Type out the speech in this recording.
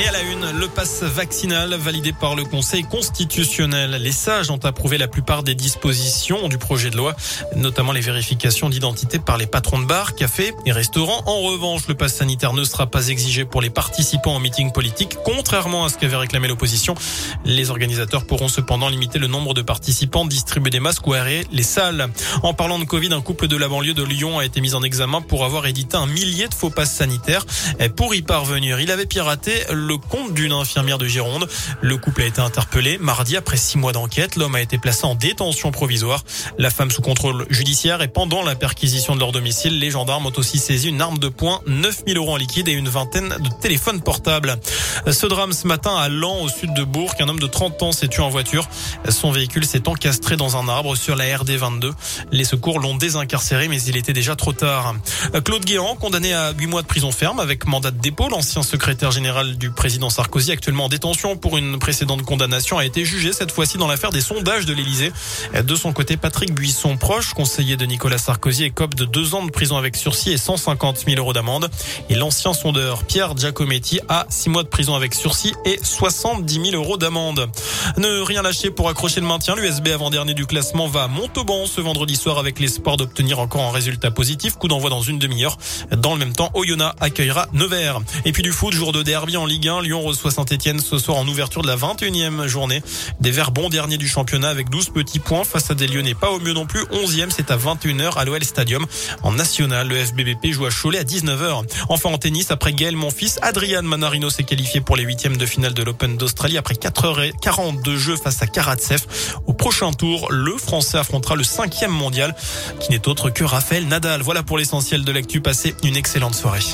Et à la une, le pass vaccinal validé par le Conseil constitutionnel. Les sages ont approuvé la plupart des dispositions du projet de loi, notamment les vérifications d'identité par les patrons de bars, cafés et restaurants. En revanche, le pass sanitaire ne sera pas exigé pour les participants en meeting politique, contrairement à ce qu'avait réclamé l'opposition. Les organisateurs pourront cependant limiter le nombre de participants, distribuer des masques ou aérer les salles. En parlant de Covid, un couple de la banlieue de Lyon a été mis en examen pour avoir édité un millier de faux passes sanitaires. Pour y parvenir, il avait piraté compte d'une infirmière de Gironde. Le couple a été interpellé mardi après six mois d'enquête. L'homme a été placé en détention provisoire. La femme sous contrôle judiciaire et pendant la perquisition de leur domicile, les gendarmes ont aussi saisi une arme de poing, 9000 euros en liquide et une vingtaine de téléphones portables. Ce drame ce matin à Lens, au sud de Bourg, un homme de 30 ans s'est tué en voiture. Son véhicule s'est encastré dans un arbre sur la RD 22. Les secours l'ont désincarcéré, mais il était déjà trop tard. Claude Guéant, condamné à 8 mois de prison ferme avec mandat de dépôt, l'ancien secrétaire général du président Sarkozy, actuellement en détention pour une précédente condamnation, a été jugé cette fois-ci dans l'affaire des sondages de l'Elysée. De son côté, Patrick Buisson, proche conseiller de Nicolas Sarkozy, écope de deux ans de prison avec sursis et 150 000 euros d'amende. Et l'ancien sondeur Pierre Giacometti a six mois de prison avec sursis et 70 000 euros d'amende. Ne rien lâcher pour accrocher le maintien. L'USB avant-dernier du classement va à Montauban ce vendredi soir avec l'espoir d'obtenir encore un résultat positif. Coup d'envoi dans une demi-heure. Dans le même temps, Oyonnax accueillera Nevers. Et puis du foot, jour de derby en Ligue 1. Lyon reçoit Saint-Etienne ce soir en ouverture de la 21e journée. Des Verts bons derniers du championnat avec 12 petits points face à des Lyonnais. Pas au mieux non plus. 11e, c'est à 21h à l'OL Stadium. En national, le FBBP joue à Cholet à 19h. Enfin en tennis, après Gaël Monfils, Adrian Manarino s'est qualifié pour les huitièmes de finale de l'Open d'Australie après 4h40 de jeu face à Karatsev. Au prochain tour, le Français affrontera le cinquième mondial qui n'est autre que Raphaël Nadal. Voilà pour l'essentiel de l'actu. Passez une excellente soirée.